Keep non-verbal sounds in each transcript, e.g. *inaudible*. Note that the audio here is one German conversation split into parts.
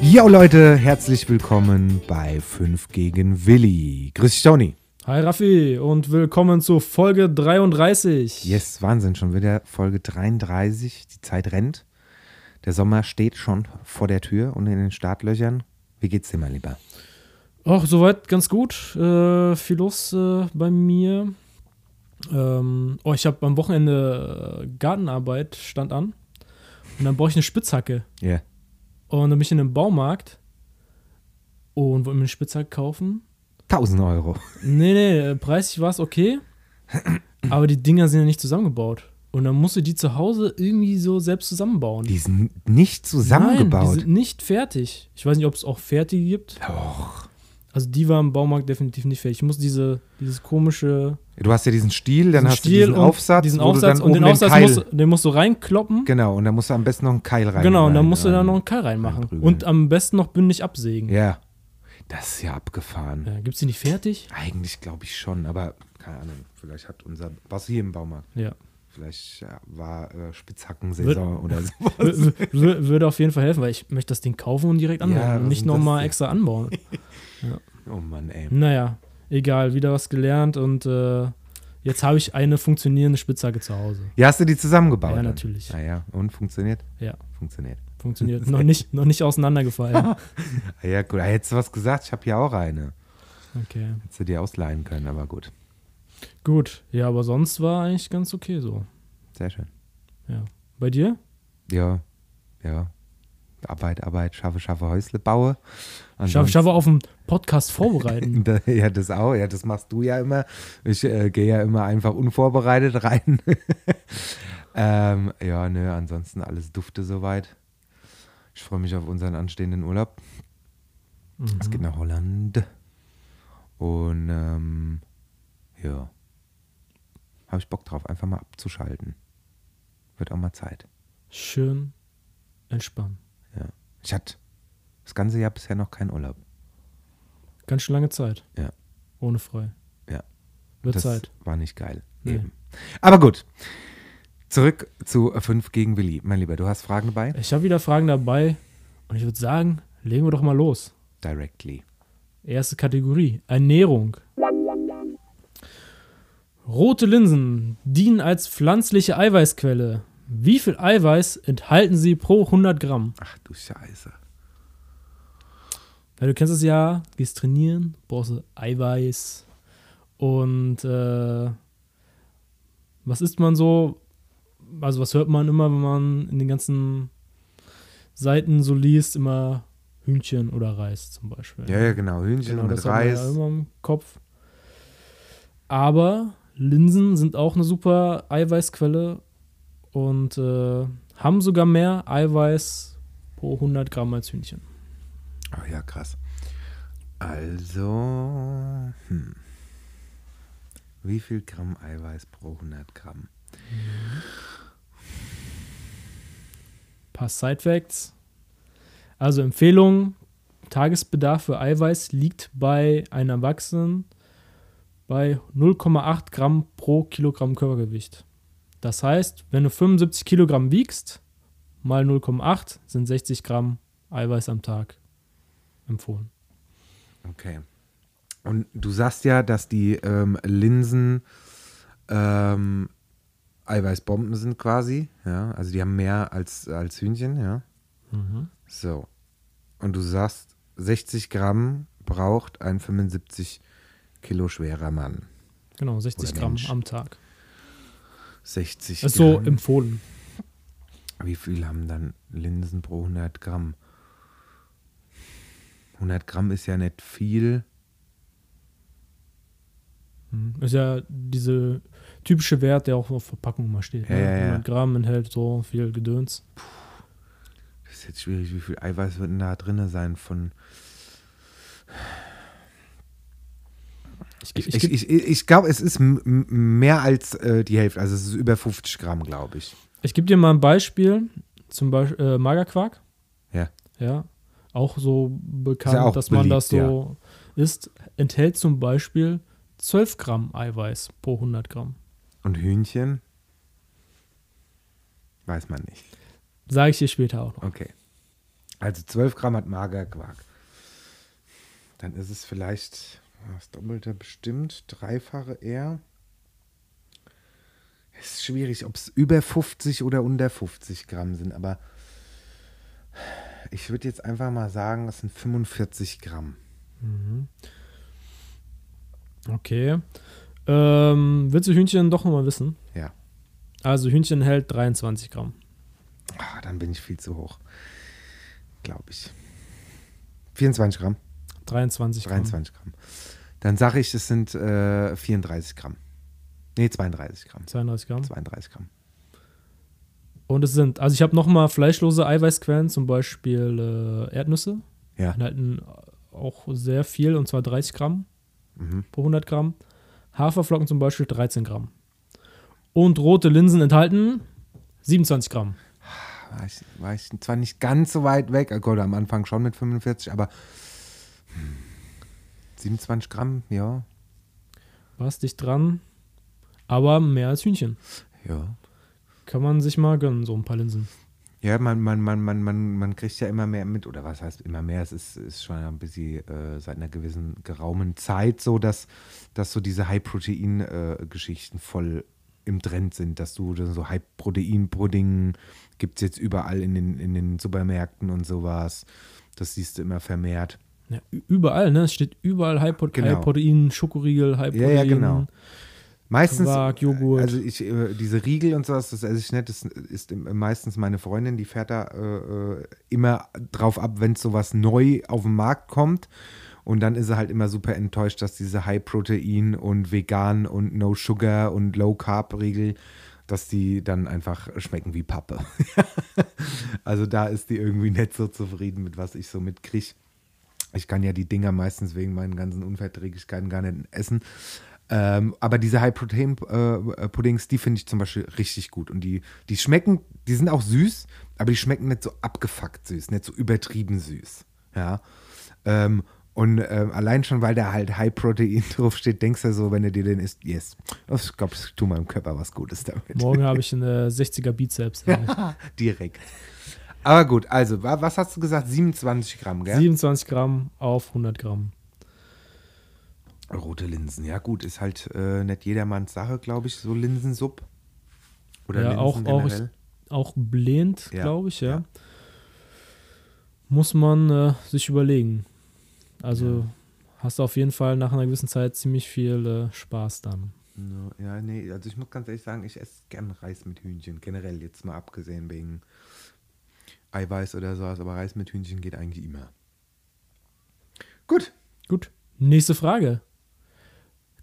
Yo Leute, herzlich willkommen bei 5 gegen Willi. Grüß dich Tony. Hi Raffi und willkommen zu Folge 33. Yes, Wahnsinn, schon wieder Folge 33. Die Zeit rennt. Der Sommer steht schon vor der Tür und in den Startlöchern. Wie geht's dir, mein Lieber? Ach, soweit ganz gut. Äh, viel los äh, bei mir. Ähm, oh, ich habe am Wochenende äh, Gartenarbeit stand an. Und dann brauche ich eine Spitzhacke. Ja. Yeah. Und dann bin ich in einem Baumarkt und wollte mir eine Spitzhacke kaufen. 1000 Euro. Nee, nee, preislich war es okay. Aber die Dinger sind ja nicht zusammengebaut. Und dann musst du die zu Hause irgendwie so selbst zusammenbauen. Die sind nicht zusammengebaut. Nein, die sind nicht fertig. Ich weiß nicht, ob es auch fertige gibt. Doch. Also die war im Baumarkt definitiv nicht fertig. Ich muss diese, dieses komische. Du hast ja diesen Stiel, dann hast Stiel du diesen Aufsatz, diesen Aufsatz und den Aufsatz den musst, den musst du reinkloppen. Genau, und dann musst du am besten noch einen Keil rein. Genau, und dann musst du da noch einen Keil reinmachen. Und am besten noch bündig absägen. Ja. Das ist ja abgefahren. Ja, Gibt es die nicht fertig? Eigentlich glaube ich schon, aber keine Ahnung. Vielleicht hat unser. Was hier im Baumarkt? Ja. Vielleicht war äh, Spitzhackensaison *laughs* oder sowas. Würde auf jeden Fall helfen, weil ich möchte das Ding kaufen und direkt anbauen. Ja, und nicht nochmal extra anbauen. *laughs* ja. Oh Mann, ey. Naja, egal, wieder was gelernt und äh, jetzt habe ich eine funktionierende Spitzhacke zu Hause. Ja, hast du die zusammengebaut? Ja, natürlich. Ah ja, und funktioniert? Ja. Funktioniert. Funktioniert. *laughs* noch, nicht, noch nicht auseinandergefallen. ah, ja, gut. Hättest du was gesagt? Ich habe hier auch eine. Okay. Hättest du dir ausleihen können, aber gut. Gut, ja, aber sonst war eigentlich ganz okay so. Sehr schön. Ja. Bei dir? Ja, ja. Arbeit, Arbeit, schaffe, schaffe, Häusle baue. Schaffe, schaffe auf dem Podcast vorbereiten. *laughs* ja, das auch. Ja, das machst du ja immer. Ich äh, gehe ja immer einfach unvorbereitet rein. *laughs* ähm, ja, nö, ansonsten alles dufte soweit. Ich freue mich auf unseren anstehenden Urlaub. Mhm. Es geht nach Holland. Und ähm, ja, habe ich Bock drauf, einfach mal abzuschalten. Wird auch mal Zeit. Schön entspannen. Ja. Ich hatte das ganze Jahr bisher noch keinen Urlaub. Ganz schön lange Zeit. Ja. Ohne frei. Ja. Wird das Zeit. War nicht geil. Nee. Eben. Aber gut. Zurück zu 5 gegen Willi. Mein Lieber, du hast Fragen dabei? Ich habe wieder Fragen dabei. Und ich würde sagen, legen wir doch mal los. Directly. Erste Kategorie: Ernährung. Rote Linsen dienen als pflanzliche Eiweißquelle. Wie viel Eiweiß enthalten sie pro 100 Gramm? Ach du Scheiße. Ja, du kennst es ja, gehst trainieren, brauchst du Eiweiß. Und äh, was isst man so? Also, was hört man immer, wenn man in den ganzen Seiten so liest? Immer Hühnchen oder Reis zum Beispiel. Ja, ja, genau. Hühnchen genau, mit das hat Reis. Man ja immer im Kopf. Aber Linsen sind auch eine super Eiweißquelle und äh, haben sogar mehr Eiweiß pro 100 Gramm als Hühnchen. Oh ja, krass. Also, hm. wie viel Gramm Eiweiß pro 100 Gramm? Ein paar Side-Facts. Also Empfehlung, Tagesbedarf für Eiweiß liegt bei einem Erwachsenen bei 0,8 Gramm pro Kilogramm Körpergewicht. Das heißt, wenn du 75 Kilogramm wiegst, mal 0,8 sind 60 Gramm Eiweiß am Tag empfohlen. Okay. Und du sagst ja, dass die ähm, Linsen ähm, Eiweißbomben sind quasi, ja. Also die haben mehr als, als Hühnchen, ja. Mhm. So. Und du sagst, 60 Gramm braucht ein 75 Kilo schwerer Mann. Genau, 60 Oder Gramm Mensch. am Tag. 60 Das ist so Gramm. empfohlen. Wie viel haben dann Linsen pro 100 Gramm? 100 Gramm ist ja nicht viel. Mhm. Ist ja diese typische Wert, der auch auf Verpackung mal steht. Ja, ne? ja, ja. 100 Gramm enthält so viel Gedöns. Das ist jetzt schwierig. Wie viel Eiweiß wird denn da drin sein? Von Ich, ich, ich, ich, ich glaube, es ist mehr als äh, die Hälfte. Also es ist über 50 Gramm, glaube ich. Ich gebe dir mal ein Beispiel. Zum Beispiel äh, Magerquark. Ja. Ja. Auch so bekannt, ja auch dass man beliebt, das so isst. Enthält zum Beispiel 12 Gramm Eiweiß pro 100 Gramm. Und Hühnchen? Weiß man nicht. Sage ich dir später auch noch. Okay. Also 12 Gramm hat Magerquark. Dann ist es vielleicht das Doppelte bestimmt, Dreifache eher. Es ist schwierig, ob es über 50 oder unter 50 Gramm sind, aber ich würde jetzt einfach mal sagen, es sind 45 Gramm. Mhm. Okay. Ähm, willst du Hühnchen doch nochmal wissen? Ja. Also Hühnchen hält 23 Gramm. Ah, dann bin ich viel zu hoch. Glaube ich. 24 Gramm. 23 Gramm. 23 Gramm. Dann sage ich, es sind äh, 34 Gramm. Nee, 32 Gramm. 32 Gramm. 32 Gramm. Und es sind, also ich habe nochmal fleischlose Eiweißquellen, zum Beispiel äh, Erdnüsse. Ja. Enthalten auch sehr viel, und zwar 30 Gramm Mhm. pro 100 Gramm. Haferflocken zum Beispiel 13 Gramm. Und rote Linsen enthalten 27 Gramm. War ich, war ich zwar nicht ganz so weit weg, oh Gott, am Anfang schon mit 45, aber hm, 27 Gramm, ja. Warst dich dran, aber mehr als Hühnchen. Ja. Kann man sich mal gönnen, so ein paar Linsen. Ja, man, man, man, man, man, man kriegt ja immer mehr mit, oder was heißt immer mehr, es ist, ist schon ein bisschen äh, seit einer gewissen geraumen Zeit so, dass, dass so diese High-Protein-Geschichten voll im Trend sind, dass du so High-Protein-Pudding gibt es jetzt überall in den, in den Supermärkten und sowas. Das siehst du immer vermehrt. Ja, überall, ne? Es steht überall High, Pro Genau. High Protein, Schokoriegel, High Ja, Protein. ja, genau. Meistens, Quark, Joghurt. also ich, äh, diese Riegel und sowas, das esse ich nicht, das ist meistens meine Freundin, die fährt da äh, äh, immer drauf ab, wenn sowas neu auf den Markt kommt. Und dann ist sie halt immer super enttäuscht, dass diese High-Protein und vegan und No-Sugar und Low-Carb-Riegel, dass die dann einfach schmecken wie Pappe. *laughs* also da ist die irgendwie nicht so zufrieden mit, was ich so mitkriege. Ich kann ja die Dinger meistens wegen meinen ganzen Unverträglichkeiten gar nicht essen. Ähm, aber diese High-Protein-Puddings, die finde ich zum Beispiel richtig gut. Und die, die schmecken, die sind auch süß, aber die schmecken nicht so abgefuckt süß, nicht so übertrieben süß. Ja. Ähm, und ähm, allein schon, weil da halt High-Protein *laughs* draufsteht, denkst du so, wenn du dir den isst, yes, ich glaube, ich tue meinem Körper was Gutes damit. Morgen habe *laughs* ich eine 60er Bizeps. *laughs* Direkt. Aber gut, also, wa- was hast du gesagt? 27 Gramm, gell? 27 Gramm auf 100 Gramm. Rote Linsen, ja gut, ist halt äh, nicht jedermanns Sache, glaube ich, so Linsensupp. Oder Ja, Linsen auch- auch generell. Auch blind, Ja, glaube ich, ja. ja. Muss man äh, sich überlegen. Also hast du auf jeden Fall nach einer gewissen Zeit ziemlich viel äh, Spaß dann. Ja, Ja, nee, also ich muss ganz ehrlich sagen, ich esse gern Reis mit Hühnchen, generell jetzt mal abgesehen wegen Eiweiß oder sowas, aber Reis mit Hühnchen geht eigentlich immer. Gut. Gut. Nächste Frage.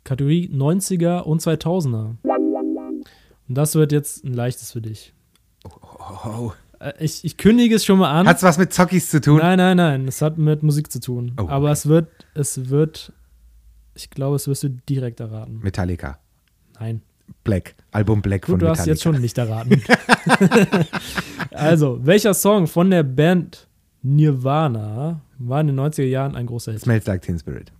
Kategorie 90er und 2000er. Und das wird jetzt ein leichtes für dich. Oh, oh, oh. Äh, ich, ich kündige es schon mal an. Hat's was mit Zockies zu tun? Nein, nein, nein. Es hat mit Musik zu tun. Oh, Aber okay. es wird, es wird, ich glaube, es wirst du direkt erraten. Metallica. Nein. Black. Album Black von Gut, du hast Metallica. jetzt schon nicht erraten. *laughs* also, welcher Song von der Band Nirvana war in den 90er Jahren ein großer Hit? Smells Like Teen Spirit.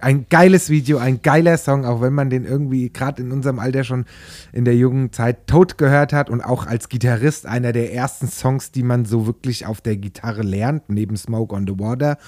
Ein geiles Video, ein geiler Song, auch wenn man den irgendwie gerade in unserem Alter schon in der jungen Zeit tot gehört hat und auch als Gitarrist einer der ersten Songs, die man so wirklich auf der Gitarre lernt, neben Smoke on the Water.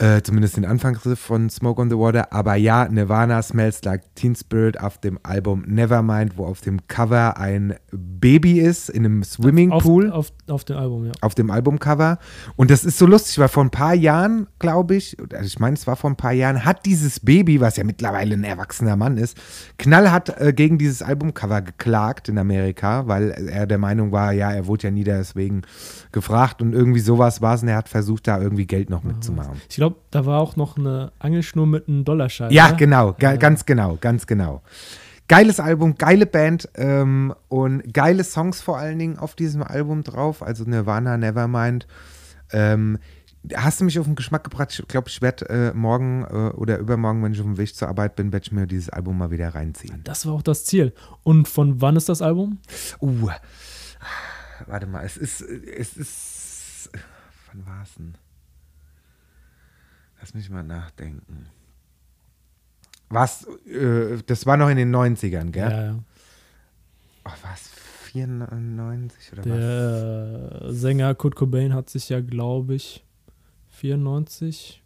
Äh, zumindest den Anfangsriff von Smoke on the Water. Aber ja, Nirvana Smells Like Teen Spirit auf dem Album Nevermind, wo auf dem Cover ein Baby ist in einem Swimmingpool Auf, auf, auf dem Album, ja. auf dem Albumcover. Und das ist so lustig, weil vor ein paar Jahren, glaube ich, also ich meine, es war vor ein paar Jahren, hat dieses Baby, was ja mittlerweile ein erwachsener Mann ist, knallhart äh, gegen dieses Albumcover geklagt in Amerika, weil er der Meinung war, ja, er wurde ja nie deswegen gefragt und irgendwie sowas war es und er hat versucht, da irgendwie Geld noch mitzumachen. Ich glaube, da war auch noch eine Angelschnur mit einem Dollarschein. Ja, ne? genau, Ja. ganz genau, ganz genau. Geiles Album, geile Band ähm, und geile Songs vor allen Dingen auf diesem Album drauf. Also Nirvana, Nevermind. Ähm, hast du mich auf den Geschmack gebracht? Ich glaube, ich werde äh, morgen äh, oder übermorgen, wenn ich auf dem Weg zur Arbeit bin, werde ich mir dieses Album mal wieder reinziehen. Das war auch das Ziel. Und von wann ist das Album? Uh, warte mal, es ist, es ist, wann war es denn? Lass mich mal nachdenken. Was, äh, das war noch in den 90ern, gell? Ja, ja. Ach, was, 94 oder was? Der Sänger Kurt Cobain hat sich ja, glaube ich, 94.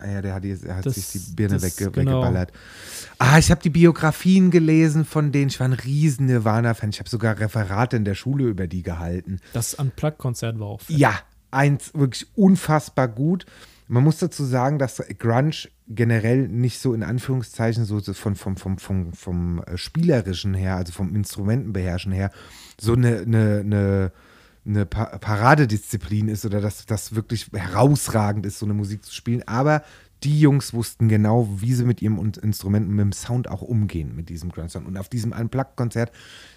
Ah ja, der hat, die, hat Das- sich die Birne das- wegge genau. weggeballert. Ah, ich habe die Biografien gelesen von denen. Ich war ein riesen Nirvana-Fan. Ich habe sogar Referate in der Schule über die gehalten. Das Unplugged-Konzert war auch fett. Ja, eins wirklich unfassbar gut. Man muss dazu sagen, dass Grunge generell nicht so in Anführungszeichen so von, vom, vom, vom, vom äh, Spielerischen her, also vom Instrumentenbeherrschen her, so eine, eine, eine, eine Pa- Paradedisziplin ist oder dass das wirklich herausragend ist, so eine Musik zu spielen. Aber die Jungs wussten genau, wie sie mit ihrem Un- Instrumenten, mit dem Sound auch umgehen, mit diesem Grunge-Sound. Und auf diesem Unplugged-Konzert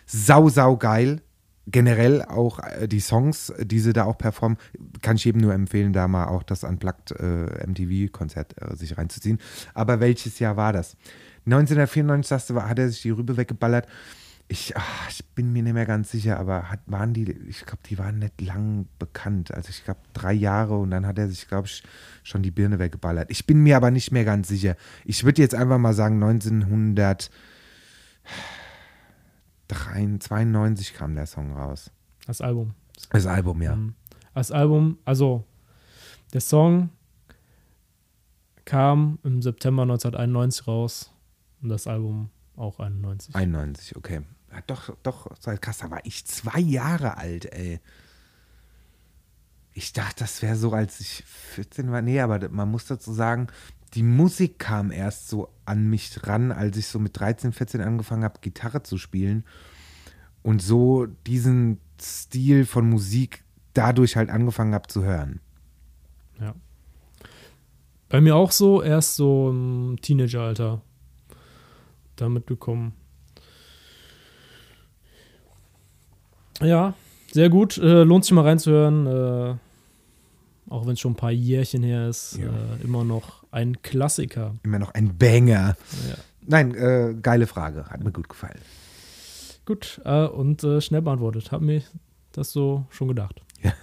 sau, sau geil generell auch äh, die Songs, die sie da auch performen, kann ich jedem nur empfehlen, da mal auch das Unplugged äh, MTV-Konzert äh, sich reinzuziehen. Aber welches Jahr war das? 1994, sagst du, hat er sich die Rübe weggeballert. Ich, ach, ich bin mir nicht mehr ganz sicher, aber hat, waren die, ich glaube, die waren nicht lang bekannt. Also ich glaube, drei Jahre und dann hat er sich, glaube ich, schon die Birne weggeballert. Ich bin mir aber nicht mehr ganz sicher. Ich würde jetzt einfach mal sagen, 1900 92 kam der Song raus. Das Album. Das Album, ja. Mhm. Das Album, also der Song kam im September 1991 raus und das Album auch 91. 91, okay. Ja, doch, doch, krass, da war ich zwei Jahre alt, ey. Ich dachte, das wäre so, als ich 14 war. Nee, aber man muss dazu sagen, die Musik kam erst so an mich ran, als ich so mit 13, 14 angefangen habe, Gitarre zu spielen. Und so diesen Stil von Musik dadurch halt angefangen habe zu hören. Ja. Bei mir auch so, erst so im Teenageralter damit gekommen. Ja, sehr gut. Äh, lohnt sich mal reinzuhören. Äh, auch wenn es schon ein paar Jährchen her ist. Ja. Äh, immer noch ein Klassiker. Immer noch ein Banger. Ja. Nein, äh, geile Frage. Hat mir gut gefallen. Gut, äh, und äh, schnell beantwortet. Hab mir das so schon gedacht. Ja.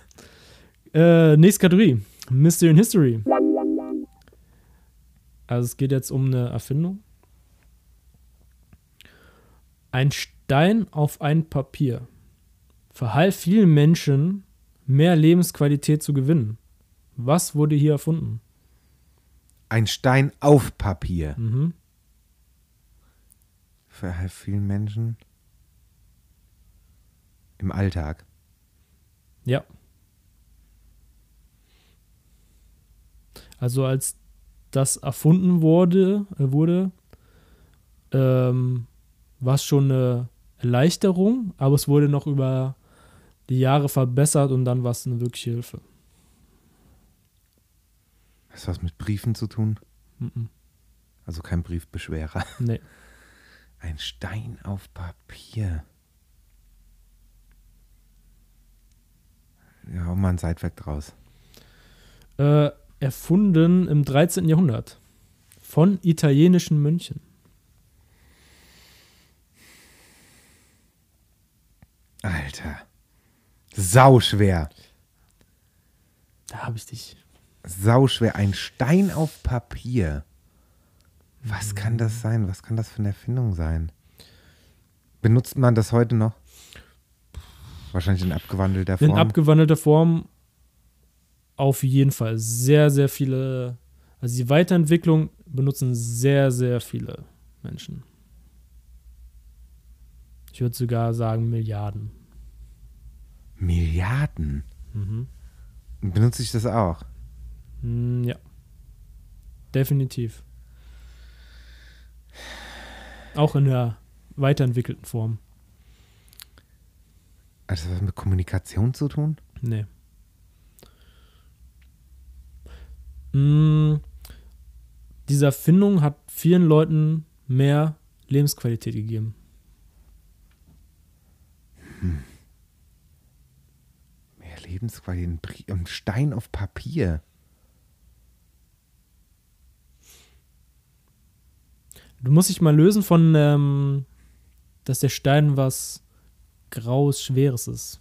Äh, nächste Kategorie. Mystery in History. Also es geht jetzt um eine Erfindung. Ein Stein auf ein Papier verhalf vielen Menschen, mehr Lebensqualität zu gewinnen. Was wurde hier erfunden? Ein Stein auf Papier. Mhm. Für vielen Menschen im Alltag. Ja. Also als das erfunden wurde, äh, wurde ähm, war es schon eine Erleichterung, aber es wurde noch über die Jahre verbessert und dann war es eine wirkliche Hilfe. Hat das was mit Briefen zu tun? Mhm. Also kein Briefbeschwerer. *laughs* Nee. Ein Stein auf Papier. Ja, hau mal ein Sidefact draus. Äh, erfunden im 13. Jahrhundert von italienischen Mönchen. Alter. Sau schwer. Da habe ich dich. Sau schwer. Ein Stein auf Papier. Was kann das sein? Was kann das für eine Erfindung sein? Benutzt man das heute noch? Wahrscheinlich in abgewandelter In Form. abgewandelter Form auf jeden Fall sehr, sehr viele. Also die Weiterentwicklung benutzen sehr, sehr viele Menschen. Ich würde sogar sagen Milliarden. Milliarden. Mhm. Benutze ich das auch? Mm, ja. Definitiv. Auch in der weiterentwickelten Form. Hat das was mit Kommunikation zu tun? Nee. Mm, diese Erfindung hat vielen Leuten mehr Lebensqualität gegeben. Mehr Lebensqualität. Ein Stein auf Papier. Du musst dich mal lösen von, ähm, dass der Stein was Graues, Schweres ist.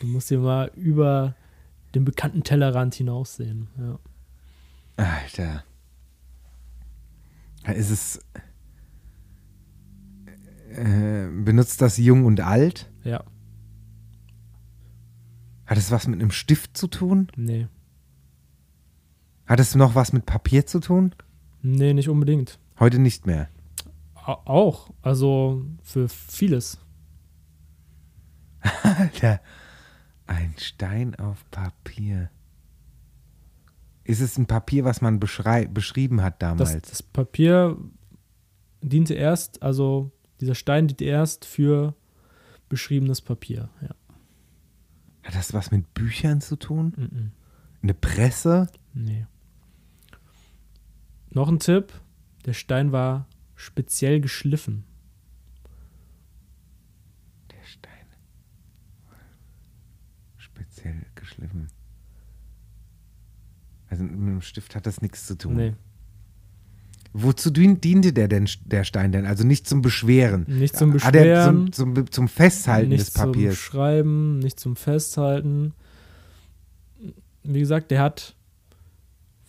Du musst dir mal über den bekannten Tellerrand hinaussehen. Ja. Alter. Ist es. Äh, benutzt das jung und alt? ja, Hat es was mit einem Stift zu tun? nee. Hat es noch was mit Papier zu tun? Nee, nicht unbedingt. Heute nicht mehr. Au- Auch, also für vieles. *laughs* Alter. Ein Stein auf Papier. Ist es ein Papier, was man beschrieben hat Das, damals? das Papier diente erst, also dieser Stein diente erst für beschriebenes Papier. Ja. Hat das was mit Büchern zu tun? Mhm. Eine Presse? Nee. Noch ein Tipp: Der Stein war speziell geschliffen. Der Stein. Speziell geschliffen. Also mit dem Stift hat das nichts zu tun. Nee, Wozu dien, diente der denn, der Stein denn? Also nicht zum Beschweren. nicht zum Beschweren, zum, zum, zum Festhalten nicht des zum Papiers. Schreiben, nicht zum Festhalten. Wie gesagt, der hat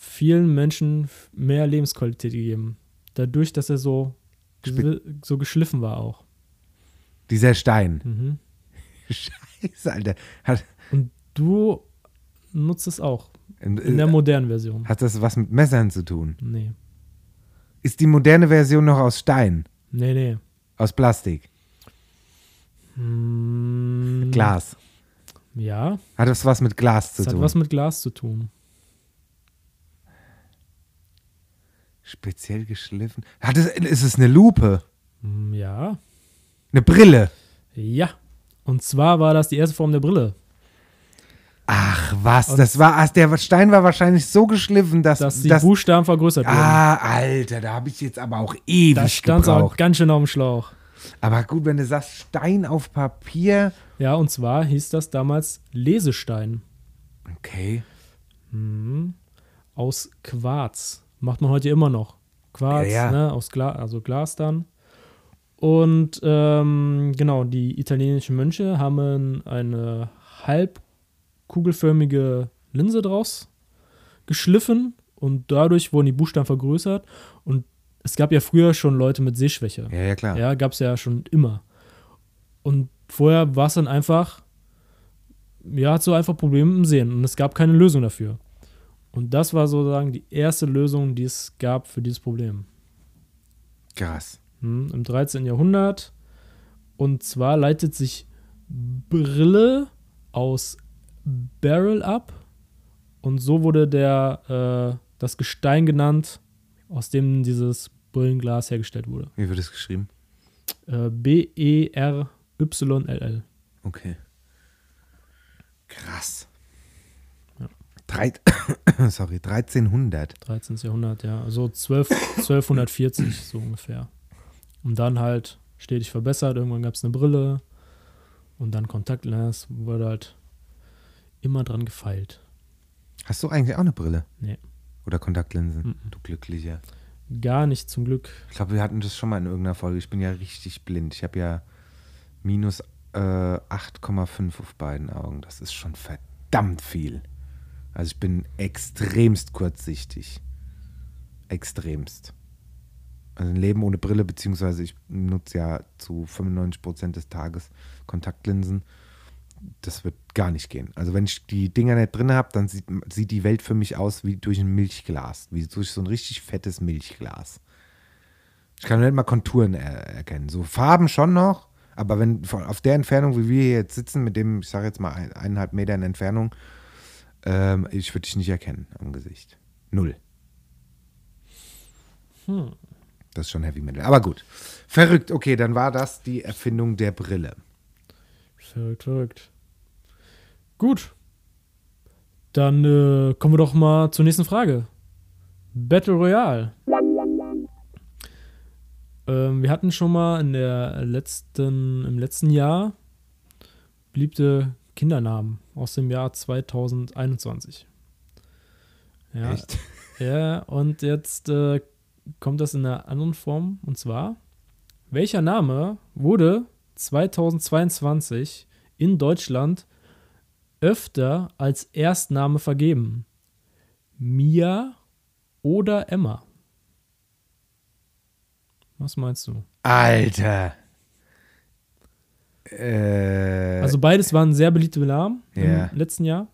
vielen Menschen mehr Lebensqualität gegeben. Dadurch, dass er so, so geschliffen war auch. Dieser Stein. Mhm. *laughs* Scheiße, Alter. Hat, Und du nutzt es auch. äh, In der modernen Version. hat das was mit Messern zu tun? Nee. Ist die moderne Version noch aus Stein? Nee, nee. Aus Plastik? Hm, Glas? Ja, Hat das was mit Glas zu das hat tun? was mit Glas zu tun. Speziell geschliffen? Hat es, ist es eine Lupe? Hm, Ja. Eine Brille? Ja. Und zwar war das die erste Form der Brille. Ach was, Und- das war, ach, der Stein war wahrscheinlich so geschliffen, dass, Dass die dass Buchstaben vergrößert wurden. Ah, Alter, da habe ich jetzt aber auch ewig da stand auch ganz schön auf dem Schlauch. Aber gut, wenn du sagst Stein auf Papier, Ja, und zwar hieß das damals Lesestein. okay. Mhm. Aus Quarz. Macht man heute immer noch. Quarz, Ja, ja. Ne, aus Glas, also Glas dann. Und ähm, genau, die italienischen Mönche haben eine halbkugelförmige Linse draus geschliffen und dadurch wurden die Buchstaben vergrößert. Und es gab ja früher schon Leute mit Sehschwäche. Ja, ja, klar. Ja, gab es ja schon immer. Und vorher war es dann einfach, ja, hat so einfach Probleme im Sehen und es gab keine Lösung dafür. Und das war sozusagen die erste Lösung, die es gab für dieses Problem. Krass. Hm, Im 13. Jahrhundert. Und zwar leitet sich Brille aus Barrel ab. Und so wurde der, äh, das Gestein genannt, aus dem dieses Brillenglas hergestellt wurde. Wie wird es geschrieben? Äh, B-E-R-Y-L-L. Okay. Krass. Drei, *coughs* sorry, 1300. 13. Jahrhundert, ja. Also 12, 1240 so ungefähr. Und dann halt stetig verbessert. Irgendwann gab es eine Brille und dann Kontaktlinsen. Wurde halt immer dran gefeilt. Hast du eigentlich auch eine Brille? Nee. Oder Kontaktlinsen? Mhm. Du Glücklicher. Gar nicht zum Glück. Ich glaube, wir hatten das schon mal in irgendeiner Folge. Ich bin ja richtig blind. Ich habe ja minus äh, 8,5 auf beiden Augen. Das ist schon verdammt viel. Also ich bin extremst kurzsichtig. Extremst. Also ein Leben ohne Brille, beziehungsweise ich nutze ja zu 95% des Tages Kontaktlinsen. Das wird gar nicht gehen. Also wenn ich die Dinger nicht drin habe, dann sieht, sieht die Welt für mich aus wie durch ein Milchglas. Wie durch so ein richtig fettes Milchglas. Ich kann nicht mal Konturen er erkennen. So Farben schon noch, aber wenn von, auf der Entfernung, wie wir hier jetzt sitzen, mit dem, ich sage jetzt mal ein, eineinhalb Meter in Entfernung, ähm, ich würde dich nicht erkennen am Gesicht. Null. Hm. Das ist schon Heavy Metal. Aber gut. Verrückt. Okay, dann war das die Erfindung der Brille. Verrückt, verrückt. Gut. Dann äh, kommen wir doch mal zur nächsten Frage. Battle Royale. Ähm, wir hatten schon mal in der letzten, im letzten Jahr beliebte Kindernamen aus dem Jahr 2021. Ja, Echt? ja und jetzt äh, kommt das in einer anderen Form. Und zwar, welcher Name wurde 2022 in Deutschland öfter als Erstname vergeben? Mia oder Emma? Was meinst du? Alter. Äh, Also beides waren sehr beliebte Namen Ja. im letzten Jahr.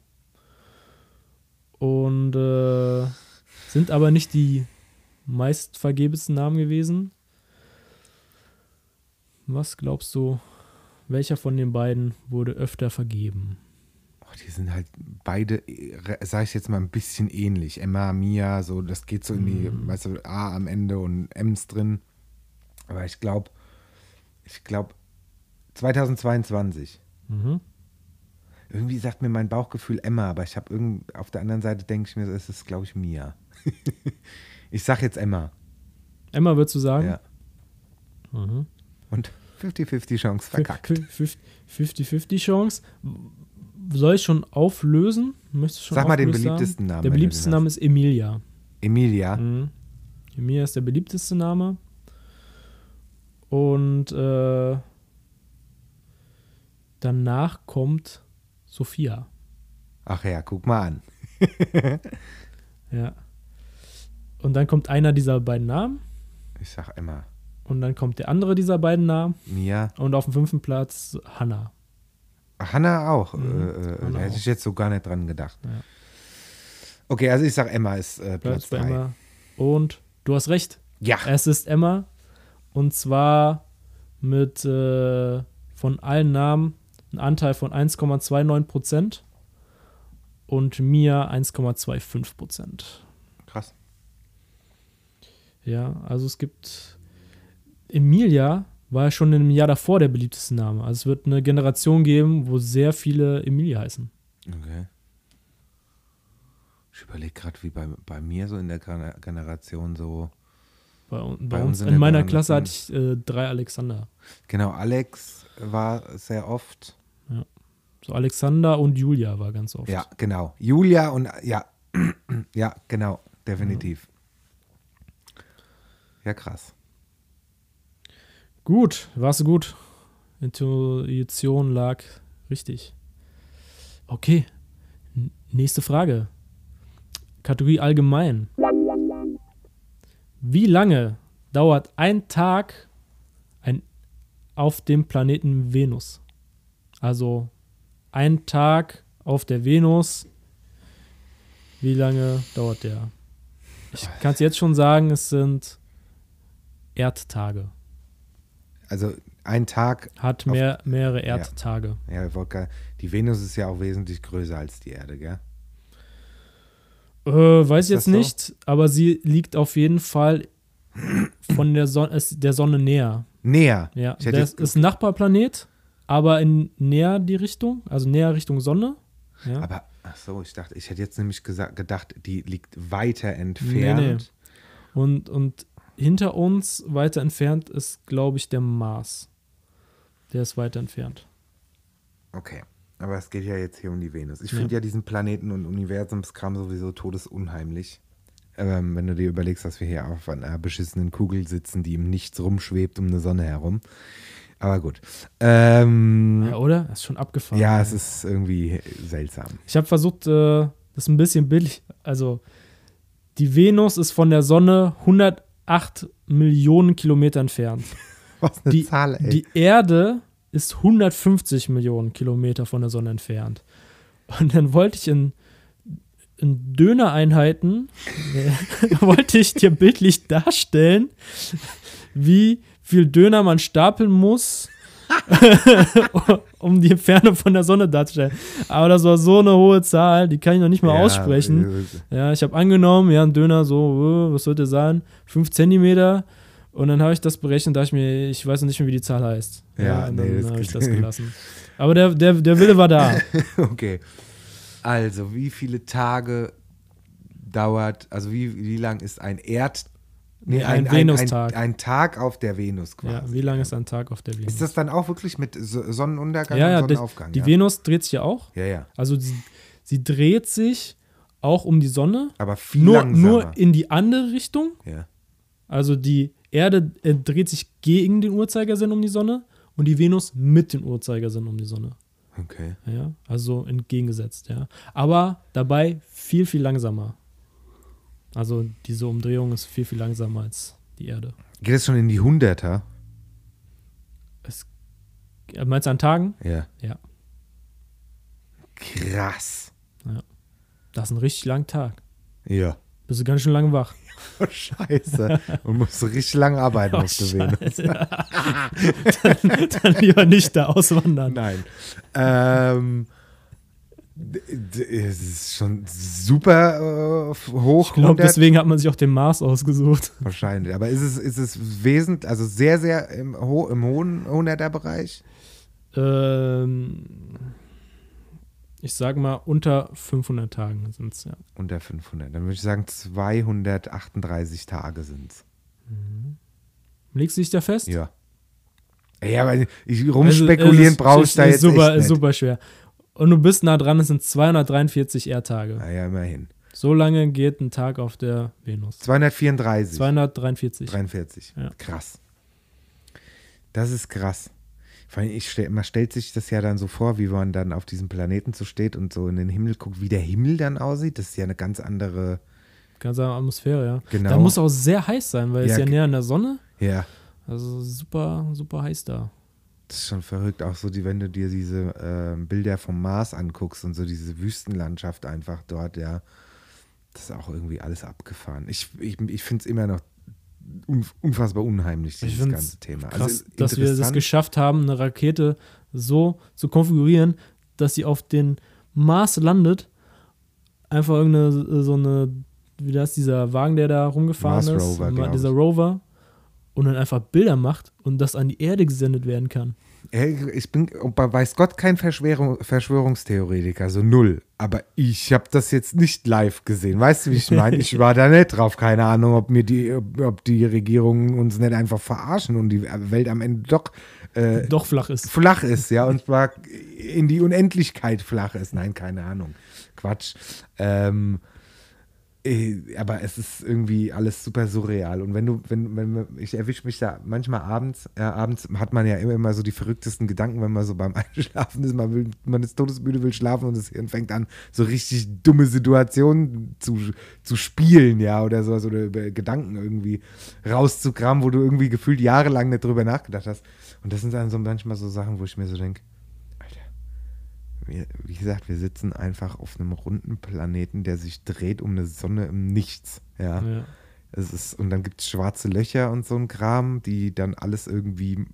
Und äh, sind aber nicht die meistvergebensten Namen gewesen. Was glaubst du, welcher von den beiden wurde öfter vergeben? oh, die sind halt beide, äh, sag ich jetzt mal, ein bisschen ähnlich. Emma, Mia, so, das geht so in die, weißt du, A am Ende und M's drin. Aber ich glaube, ich glaube, 2022. Mhm. Irgendwie sagt mir mein Bauchgefühl Emma, aber ich habe irgendwie, auf der anderen Seite denke ich mir, es ist, glaube ich, Mia. *laughs* ich sag jetzt Emma. Emma, würdest du sagen? Ja. Mhm. Und 50-50 Chance verkackt. 50-50 Chance. Soll ich schon auflösen? Möchtest du schon Sag mal den beliebtesten Namen, Der beliebteste Name ist Emilia. Emilia. Mhm. Emilia ist der beliebteste Name. Und äh, danach kommt Sophia. Ach ja, guck mal an. *laughs* Ja. Und dann kommt einer dieser beiden Namen. Ich sag Emma. Und dann kommt der andere dieser beiden Namen. Mia. Und auf dem fünften Platz Hannah. Ach, Hanna auch. Mhm, Äh, äh, Hanna da hätte auch. ich jetzt so gar nicht dran gedacht. Ja. Okay, also ich sag Emma ist äh, Platz Platz bei 3. Emma. Und du hast recht. Ja. Es ist Emma. Und zwar mit äh, von allen Namen einen Anteil von 1,29 Prozent und Mia 1,25 Prozent. Krass. Ja, also es gibt Emilia war schon im Jahr davor der beliebteste Name. Also es wird eine Generation geben, wo sehr viele Emilia heißen. Okay. Ich überlege gerade, wie bei, bei mir so in der Gen- Generation so. Bei, Bei bei uns uns in meiner Klasse hatte ich äh, drei Alexander. Genau, Alex war sehr oft. So Alexander und Julia war ganz oft. Ja, genau. Julia und ja. *clears throat* ja, genau. Definitiv. Ja, krass. Gut, warst du gut. Intuition lag richtig. Okay, N nächste Frage. Kategorie allgemein. Wie lange dauert ein Tag ein, auf dem Planeten Venus? Also ein Tag auf der Venus. Wie lange dauert der? Ich kann es jetzt schon sagen, es sind Erdtage. Also ein Tag, Hat mehr, mehrere Erdtage. ja, wollte gar- die Venus ist ja auch wesentlich größer als die Erde, gell? Äh, weiß Ist jetzt so? nicht, aber sie liegt auf jeden Fall von der Sonne, ist der Sonne näher. Näher. Ja, das ist ein Nachbarplanet, aber in näher die Richtung, also näher Richtung Sonne. Ja. Aber, ach so, ich dachte, ich hätte jetzt nämlich gesagt, gedacht, die liegt weiter Nee, entfernt. nee. Und, und hinter uns, weiter entfernt, ist, glaube ich, der Mars. Der ist weiter entfernt. Okay. Aber es geht ja jetzt hier um die Venus. Ich Ja. finde ja diesen Planeten- und Universumskram sowieso todesunheimlich. Ähm, wenn du dir überlegst, dass wir hier auf einer beschissenen Kugel sitzen, die im Nichts rumschwebt um eine Sonne herum. Aber gut. Ähm, Ja, oder? Ist schon abgefahren. ja, es ist irgendwie seltsam. Ich habe versucht, äh, das ein bisschen billig. Also, die Venus ist von der Sonne 108 Millionen Kilometer entfernt. *laughs* Was eine Die, Zahl, ey. die Erde ist 150 Millionen Kilometer von der Sonne entfernt. Und dann wollte ich in, in Dönereinheiten, *laughs* wollte ich dir bildlich darstellen, wie viel Döner man stapeln muss, *laughs* um die Entfernung von der Sonne darzustellen. Aber das war so eine hohe Zahl, die kann ich noch nicht mal Ja, aussprechen. Ja, ich habe angenommen, ja, ein Döner so, äh, was sollte sein? 5 Zentimeter. Und dann habe ich das berechnet, dachte ich mir, ich weiß noch nicht mehr, wie die Zahl heißt. Ja, und nee, dann habe ich *laughs* das gelassen. Aber der, der, der Wille war da. *laughs* Okay. Also, wie viele Tage dauert, also wie, wie lang ist ein Erd... Nee, ein Venustag. Ein, ein Tag auf der Venus quasi. ja, wie lange ist ein Tag auf der Venus? Ist das dann auch wirklich mit So- Sonnenuntergang ja, ja, und die, Sonnenaufgang? die ja? Venus dreht sich ja auch. ja, ja. Also sie, sie dreht sich auch um die Sonne, Aber viel nur, langsamer. nur in die andere Richtung. ja. Also die Erde äh, dreht sich gegen den Uhrzeigersinn um die Sonne und die Venus mit dem Uhrzeigersinn um die Sonne. Okay. Ja, also entgegengesetzt, ja. Aber dabei viel, viel langsamer. Also diese Umdrehung ist viel, viel langsamer als die Erde. Geht es schon in die Hunderter? Äh, Meinst du an Tagen? Ja. Ja. Krass. Das ist ein richtig langer Tag. Ja. Bist du ganz schön lange wach. Oh, *laughs* scheiße. Und musst du richtig lange arbeiten Oh, auf der Venus. dann, dann lieber nicht da auswandern. Nein. Ähm, es ist schon super äh, hoch. Ich glaube, 100 deswegen hat man sich auch den Mars ausgesucht. Wahrscheinlich. Aber ist es, ist es wesentlich, also sehr, sehr im, ho im hohen 100er-Bereich? Ähm, ich sage mal, unter 500 Tagen sind es, ja. Unter 500. Dann würde ich sagen, 238 Tage sind es. Legst du dich da fest? Ja. Ja, aber ich Also, rumspekulieren ist- brauche ich da jetzt super, echt nicht. super schwer. Und du bist nah dran, es sind 243 Erdtage. Naja, immerhin. So lange geht ein Tag auf der Venus. 234. 243. 43. Ja. Krass. Das ist krass. Vor allem, ich stell, man stellt sich das ja dann so vor, wie man dann auf diesem Planeten so steht und so in den Himmel guckt, wie der Himmel dann aussieht. Das ist ja eine ganz andere. Ganz andere Atmosphäre, ja. Genau. Da muss auch sehr heiß sein, weil es Ja, ja ge- näher an der Sonne. Ja, Also super, super heiß da. Das ist schon verrückt. Auch so, die, wenn du dir diese ähm, Bilder vom Mars anguckst und so diese Wüstenlandschaft einfach dort, ja. Das ist auch irgendwie alles abgefahren. Ich, ich, ich finde es immer noch un, unfassbar unheimlich, Ich dieses ganze Thema. Krass, also dass wir das geschafft haben, eine Rakete so zu konfigurieren, dass sie auf den Mars landet. Einfach irgendeine, so eine, wie das, dieser Wagen, der da rumgefahren Mars ist, Rover, ma- dieser. Rover, und dann einfach Bilder macht und das an die Erde gesendet werden kann. Ich bin, bei weiß Gott, kein Verschwörung, Verschwörungstheoretiker, so null. Aber ich habe das jetzt nicht live gesehen. Weißt du, wie ich meine? Ich war da nicht drauf. Keine Ahnung, ob mir die, ob die Regierungen uns nicht einfach verarschen und die Welt am Ende doch äh, Doch flach ist. flach ist, ja, und zwar in die Unendlichkeit flach ist. Nein, keine Ahnung. Quatsch. Ähm, äh, aber es ist irgendwie alles super surreal. Und wenn du, wenn, wenn ich erwische mich da manchmal abends, äh, abends hat man ja immer, immer so die verrücktesten Gedanken, wenn man so beim *laughs* Einschlafen ist, man, will, man ist todesmüde, will schlafen und das Hirn fängt an, so richtig dumme Situationen zu, zu spielen, ja, oder so, oder über Gedanken irgendwie rauszukramen, wo du irgendwie gefühlt jahrelang nicht drüber nachgedacht hast. Und das sind dann so manchmal so Sachen, wo ich mir so denke, wir, wie gesagt, wir sitzen einfach auf einem runden Planeten, der sich dreht um eine Sonne im Nichts. Ja. Ja. Es ist, und dann gibt es schwarze Löcher und so ein Kram, die dann alles irgendwie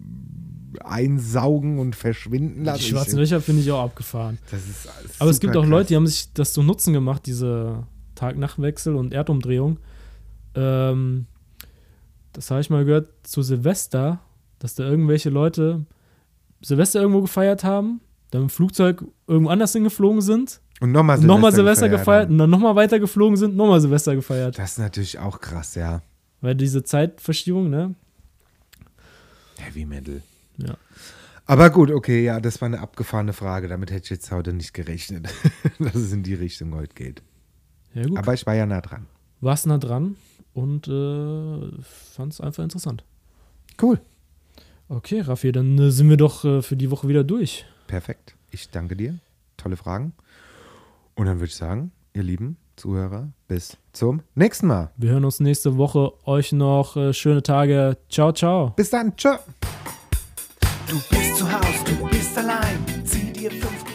einsaugen und verschwinden lassen. Die schwarzen Löcher finde ich auch abgefahren. Das ist alles Aber es gibt auch Leute, die haben sich das so Nutzen gemacht, diese Tag-Nacht-Wechsel und Erdumdrehung. Ähm, das habe ich mal gehört zu Silvester, dass da irgendwelche Leute Silvester irgendwo gefeiert haben, dann im Flugzeug irgendwo anders hingeflogen sind, Und nochmal und nochmal Silvester gefeiert gefeiert und dann nochmal weiter geflogen sind, nochmal Silvester gefeiert. Das ist natürlich auch krass, ja. Weil diese Zeitverschiebung, ne? Heavy Metal. Ja. Aber gut, okay, ja, das war eine abgefahrene Frage. Damit hätte ich jetzt heute nicht gerechnet, *laughs* dass es in die Richtung heute geht. Ja, gut. Aber ich war ja nah dran. Warst nah dran und äh, fand es einfach interessant. Cool. Okay, Raffi, dann äh, sind wir doch äh, für die Woche wieder durch. Perfekt. Ich danke dir. Tolle Fragen. Und dann würde ich sagen, ihr lieben Zuhörer, bis zum nächsten Mal. Wir hören uns nächste Woche. Euch noch äh, schöne Tage. Ciao, ciao. Bis dann. Tschö. Du bist zu Haus, du bist allein. Zieh dir fünf.